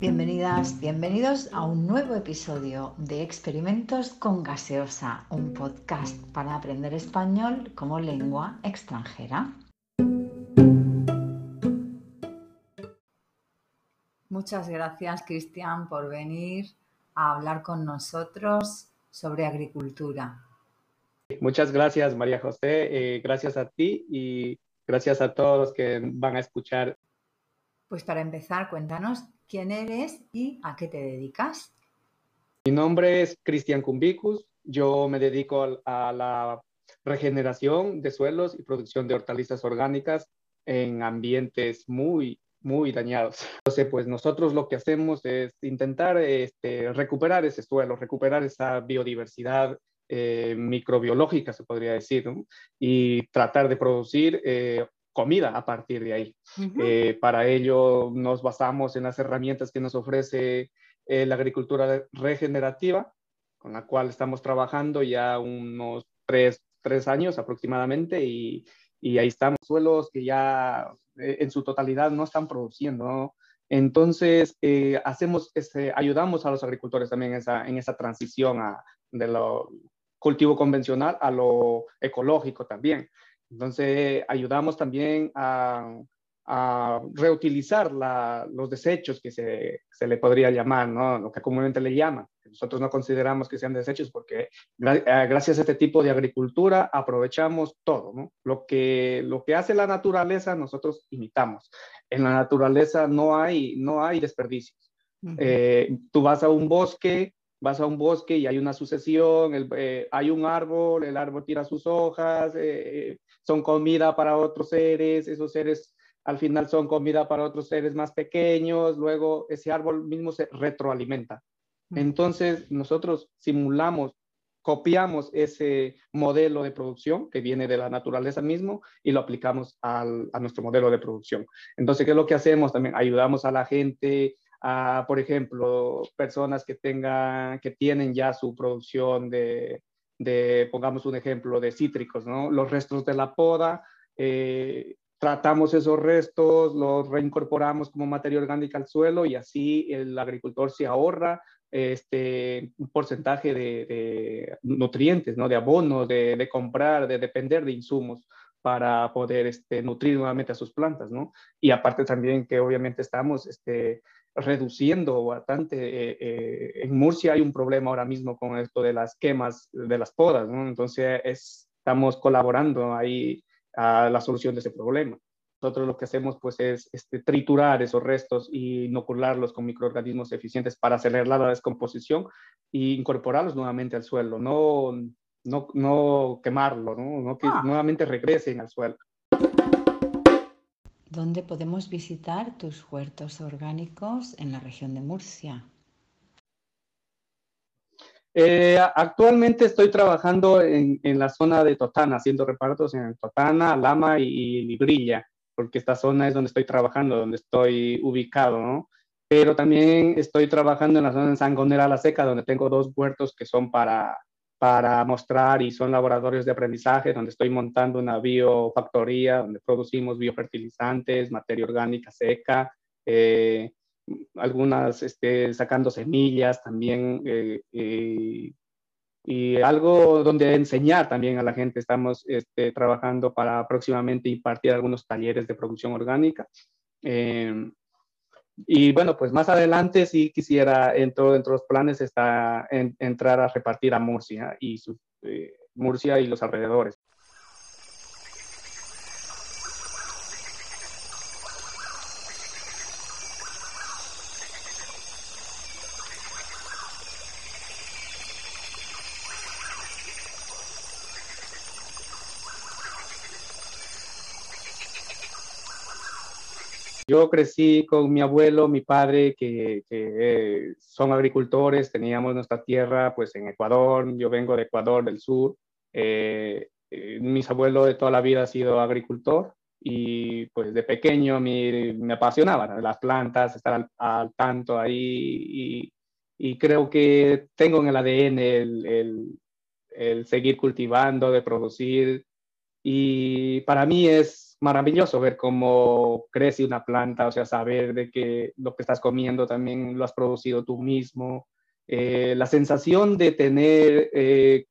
Bienvenidas, bienvenidos a un nuevo episodio de Experimentos con Gaseosa, un podcast para aprender español como lengua extranjera. Muchas gracias, Cristian, por venir a hablar con nosotros sobre agricultura. Muchas gracias, María José. Eh, gracias a ti y gracias a todos los que van a escuchar. Pues para empezar, cuéntanos quién eres y a qué te dedicas. Mi nombre es Cristian Cumbicus. Yo me dedico a la regeneración de suelos y producción de hortalizas orgánicas en ambientes muy, muy dañados. Entonces, pues nosotros lo que hacemos es intentar este, recuperar ese suelo, recuperar esa biodiversidad eh, microbiológica, se podría decir, y tratar de producir eh, comida a partir de ahí. Eh, para ello nos basamos en las herramientas que nos ofrece eh, la agricultura regenerativa, con la cual estamos trabajando ya unos tres, años aproximadamente y, y, ahí estamos, suelos que ya eh, en su totalidad no están produciendo. Entonces, hacemos, este, ayudamos a los agricultores también en esa, en esa transición a, de lo cultivo convencional a lo ecológico también. Entonces, ayudamos también a, reutilizar los desechos que se, le podría llamar, ¿no? lo que comúnmente le llaman. Nosotros no consideramos que sean desechos porque eh, gracias a este tipo de agricultura aprovechamos todo. ¿no? Lo, que, lo que hace la naturaleza nosotros imitamos. En la naturaleza no hay, no hay desperdicios. Eh, tú vas a un bosque vas a un bosque y hay una sucesión, eh, hay un árbol, el árbol tira sus hojas, eh, son comida para otros seres, esos seres al final son comida para otros seres más pequeños, luego ese árbol mismo se retroalimenta. Entonces nosotros simulamos, copiamos ese modelo de producción que viene de la naturaleza mismo y lo aplicamos a nuestro modelo de producción. Entonces, ¿qué es lo que hacemos? También ayudamos a la gente a, por ejemplo, personas que tengan, que tienen ya su producción de, de pongamos un ejemplo, de cítricos, ¿no? Los restos de la poda, eh, tratamos esos restos, los reincorporamos como materia orgánica al suelo y así el agricultor se ahorra este, un porcentaje de, nutrientes, ¿no? de abono, de, de, comprar, de depender de insumos para poder este, nutrir nuevamente a sus plantas. ¿no? Y aparte también que obviamente estamos este, reduciendo bastante. Eh, eh, en Murcia hay un problema ahora mismo con esto de las quemas de las podas, ¿no? Entonces estamos colaborando ahí a la solución de ese problema. Nosotros lo que hacemos pues es este, triturar esos restos y inocularlos con microorganismos eficientes para acelerar la descomposición e incorporarlos nuevamente al suelo, no, no, no quemarlo, no, no que ah. nuevamente regresen al suelo. ¿Dónde podemos visitar tus huertos orgánicos en la región de Murcia? Eh, actualmente estoy trabajando en, la zona de Totana, haciendo repartos en Totana, Lama y, Librilla, porque esta zona es donde estoy trabajando, donde estoy ubicado, ¿no? Pero también estoy trabajando en la zona de Sangonera La Seca, donde tengo dos huertos que son para para mostrar y son laboratorios de aprendizaje donde estoy montando una biofactoría donde producimos biofertilizantes, materia orgánica seca, eh, algunas este, sacando semillas también eh, eh, y algo donde enseñar también a la gente. Estamos este, trabajando para próximamente impartir algunos talleres de producción orgánica. Y bueno, pues más adelante sí quisiera, dentro, dentro de los planes está entrar a repartir a Murcia y su, eh, Murcia y los alrededores. Yo crecí con mi abuelo, mi padre, que, eh, son agricultores, teníamos nuestra tierra pues en Ecuador, yo vengo de Ecuador del sur, eh, eh, mis abuelos de toda la vida ha sido agricultor y pues de pequeño me, apasionaban las plantas, estar al, tanto ahí y, creo que tengo en el ADN el seguir cultivando, de producir y para mí es maravilloso ver cómo crece una planta, o sea, saber de que lo que estás comiendo también lo has producido tú mismo. Eh, la sensación de tener, eh,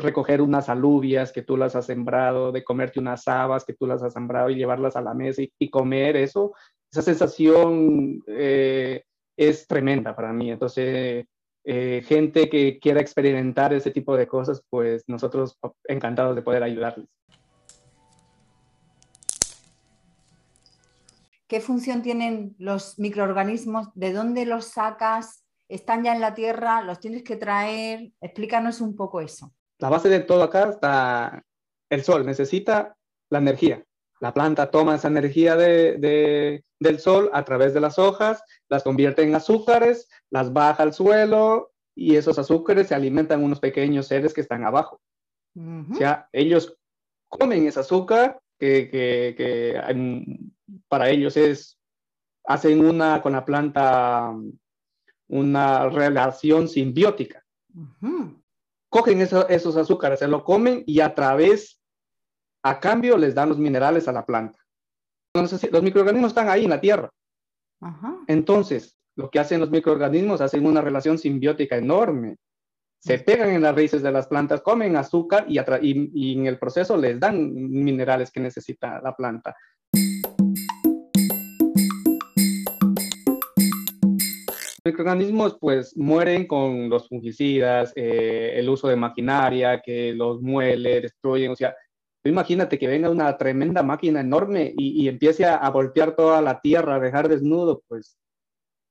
recoger unas alubias que tú las has sembrado, de comerte unas habas que tú las has sembrado y llevarlas a la mesa y, comer eso, esa sensación eh, es tremenda para mí. Entonces, gente que quiera experimentar ese tipo de cosas, pues nosotros encantados de poder ayudarles. ¿Qué función tienen los microorganismos? ¿De dónde los sacas? ¿Están ya en la tierra? ¿Los tienes que traer? Explícanos un poco eso. La base de todo acá está el sol. Necesita la energía. La planta toma esa energía del sol a través de las hojas, las convierte en azúcares, las baja al suelo y esos azúcares se alimentan unos pequeños seres que están abajo. O sea, ellos comen ese azúcar que, que, para ellos es, hacen una con la planta una relación simbiótica. Cogen esos azúcares, se lo comen y a través, a cambio, les dan los minerales a la planta. Los microorganismos están ahí en la tierra. Entonces, lo que hacen los microorganismos, hacen una relación simbiótica enorme se pegan en las raíces de las plantas, comen azúcar y, y, en el proceso les dan minerales que necesita la planta. Microorganismos pues mueren con los fungicidas, eh, el uso de maquinaria que los muele, destruyen, o sea, imagínate que venga una tremenda máquina enorme y, empiece a, voltear toda la tierra, a dejar desnudo, pues,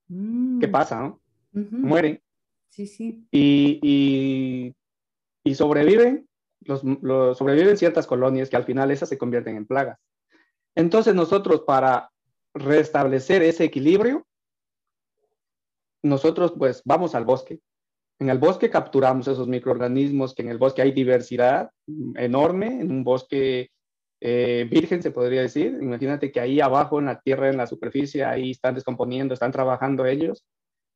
¿qué mm. pasa? No? Mueren. Sí, sí. Y, y, sobreviven, los, sobreviven ciertas colonias que al final esas se convierten en plagas. Entonces nosotros para restablecer ese equilibrio, nosotros pues vamos al bosque. En el bosque capturamos esos microorganismos, que en el bosque hay diversidad enorme, en un bosque eh, virgen se podría decir. Imagínate que ahí abajo en la tierra, en la superficie, ahí están descomponiendo, están trabajando ellos,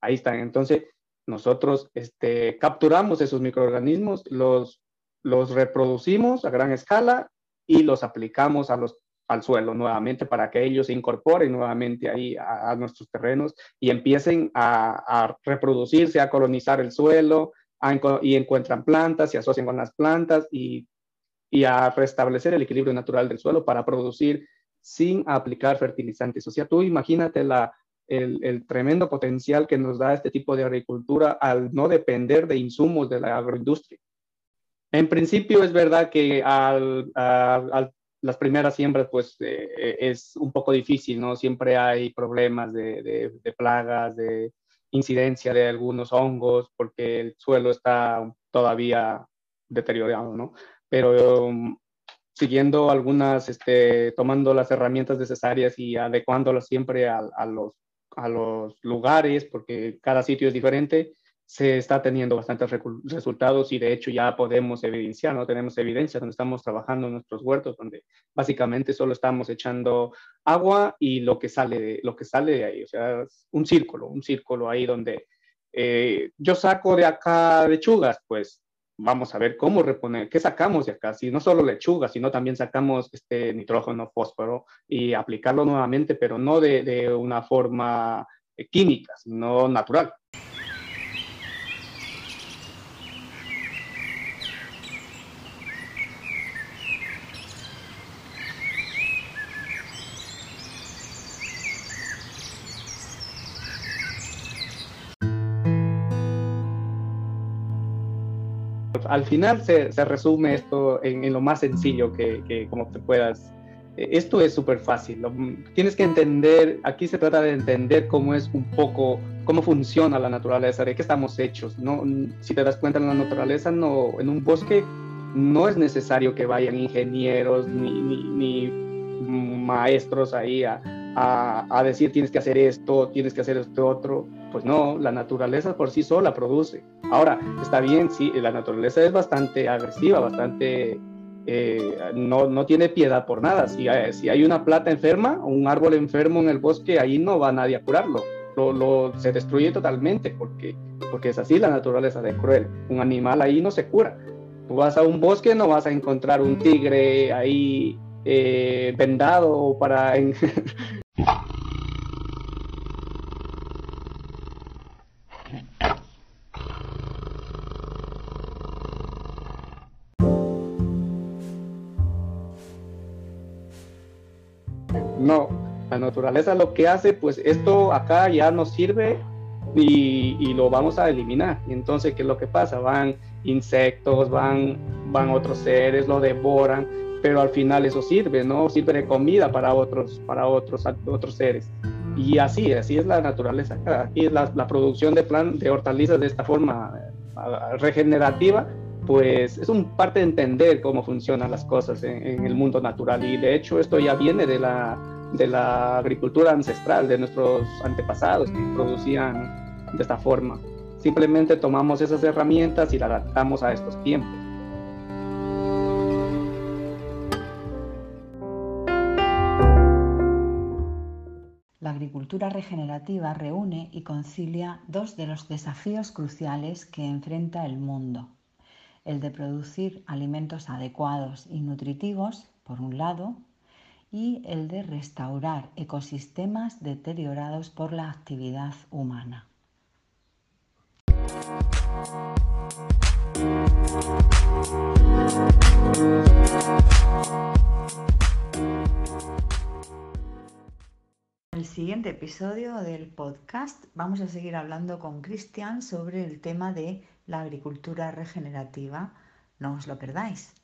ahí están. Entonces nosotros este, capturamos esos microorganismos, los, los reproducimos a gran escala y los aplicamos a los, al suelo nuevamente para que ellos se incorporen nuevamente ahí a, nuestros terrenos y empiecen a, reproducirse, a colonizar el suelo y encuentran plantas, se asocian con las plantas y, y a restablecer el equilibrio natural del suelo para producir sin aplicar fertilizantes. O sea, tú imagínate la, el, tremendo potencial que nos da este tipo de agricultura al no depender de insumos de la agroindustria. En principio es verdad que al, las primeras siembras pues eh, eh, es un poco difícil, ¿no? Siempre hay problemas de, de, plagas, de incidencia de algunos hongos, porque el suelo está todavía deteriorado, ¿no? Pero um, siguiendo algunas, este, tomando las herramientas necesarias y adecuándolas siempre a, a, los a los lugares, porque cada sitio es diferente, se está teniendo bastantes resultados y de hecho ya podemos evidenciar, ¿no? Tenemos evidencia donde estamos trabajando en nuestros huertos, donde básicamente solo estamos echando agua y lo que sale de, lo que sale de ahí, o sea, un círculo, un círculo ahí donde eh, yo saco de acá lechugas, pues vamos a ver cómo reponer, qué sacamos de acá, si no solo lechuga, sino también sacamos este nitrógeno, fósforo y aplicarlo nuevamente, pero no de, de una forma eh, química, sino natural. Al final se, resume esto en, lo más sencillo que, como te puedas. Eh, esto es súper fácil. tienes que entender, aquí se trata de entender cómo es un poco, cómo funciona la naturaleza, de qué estamos hechos. ¿no? Si te das cuenta en la naturaleza, no, en un bosque no es necesario que vayan ingenieros ni, maestros ahí a, decir tienes que hacer esto, tienes que hacer esto otro. Pues no, la naturaleza por sí sola produce. Ahora, está bien, sí, la naturaleza es bastante agresiva, bastante... Eh, no, no, tiene piedad por nada. Si hay, una plata enferma o un árbol enfermo en el bosque, ahí no va nadie a curarlo. Lo, se destruye totalmente porque, porque es así la naturaleza de cruel. Un animal ahí no se cura. vas a un bosque no vas a encontrar un tigre ahí eh, vendado para... no, la naturaleza lo que hace, pues esto acá ya no sirve y, lo vamos a eliminar. Entonces, ¿qué es lo que pasa? Van insectos, van, van otros seres, lo devoran, pero al final eso sirve, ¿no? Sirve de comida para otros, para otros, otros seres. Y así, así es la naturaleza. Aquí es la, producción de, plan, de hortalizas de esta forma eh, regenerativa, pues es un parte de entender cómo funcionan las cosas en, en el mundo natural. Y de hecho esto ya viene de la, de la agricultura ancestral, de nuestros antepasados que producían de esta forma. Simplemente tomamos esas herramientas y las adaptamos a estos tiempos. La agricultura regenerativa reúne y concilia dos de los desafíos cruciales que enfrenta el mundo. El de producir alimentos adecuados y nutritivos, por un lado, y el de restaurar ecosistemas deteriorados por la actividad humana. En el siguiente episodio del podcast vamos a seguir hablando con Cristian sobre el tema de la agricultura regenerativa. No os lo perdáis.